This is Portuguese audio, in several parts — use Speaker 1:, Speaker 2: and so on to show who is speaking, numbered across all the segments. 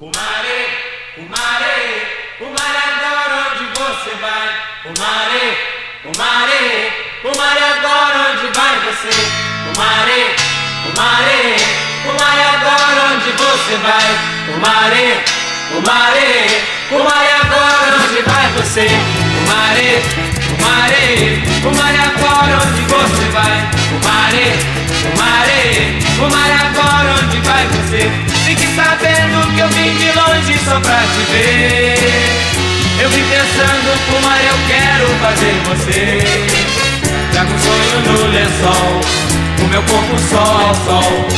Speaker 1: Kumare, Kumare, Kumare agora onde você vai? Kumare, Kumare, Kumare agora onde vai você? Kumare, Kumare, Kumare agora onde você vai? Kumare, Kumare, Kumare agora onde vai você? Kumare, Kumare, Kumare agora onde você vai? Kumare, Kumare, Kumare agora onde vim de longe só pra te ver. Eu vim pensando, Kumar, eu quero fazer você. Trago um sonho no lençol, o meu corpo sol ao sol.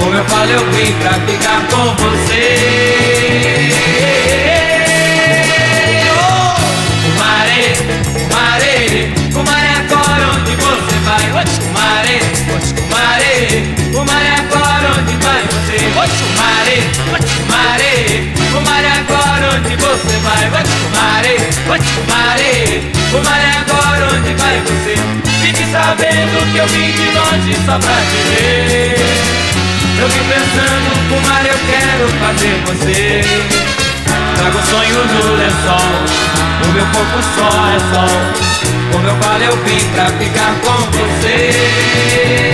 Speaker 1: Como eu falo, eu vim pra ficar com você. Você vai? Kumare, Kumare, Kumare, agora onde vai você? Fique sabendo que eu vim de longe só pra te ver. Eu vim pensando, Kumare, eu quero fazer você. Trago sonho no lençol O meu corpo só é sol Como eu falo eu vim pra ficar com você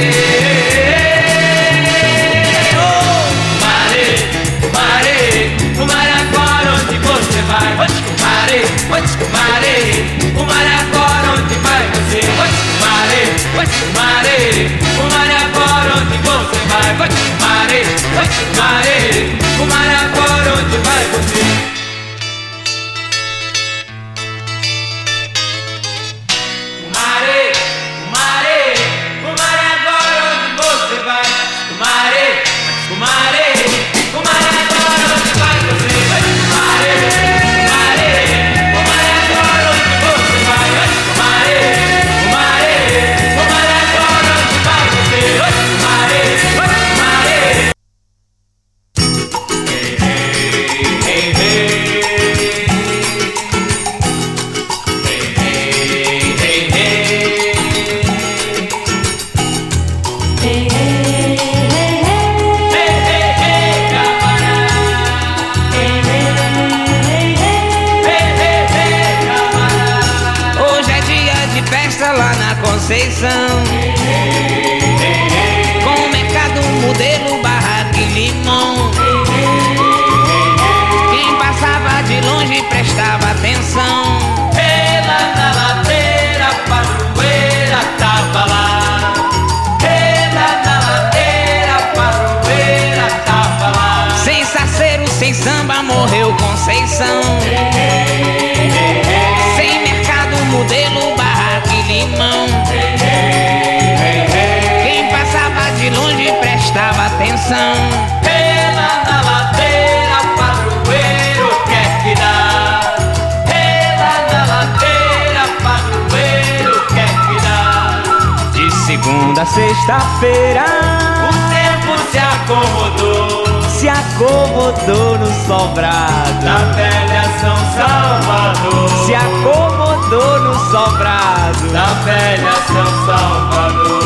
Speaker 2: Conceição. Com o mercado modelo barraca e limão. Quem passava de longe prestava atenção.
Speaker 1: Ela na ladeira, a padroeira tava lá. Ela na ladeira, a padroeira tava lá.
Speaker 2: Sem saceiro, sem samba, morreu Conceição. Prestava atenção.
Speaker 1: Ela na ladeira, padroeiro quer que dá. Ela na ladeira, padroeiro quer que dá.
Speaker 2: De segunda a sexta-feira
Speaker 1: O tempo se acomodou
Speaker 2: se acomodou no sobrado.
Speaker 1: na velha São Salvador.
Speaker 2: Se acomodou no sobrado.
Speaker 1: na velha São Salvador.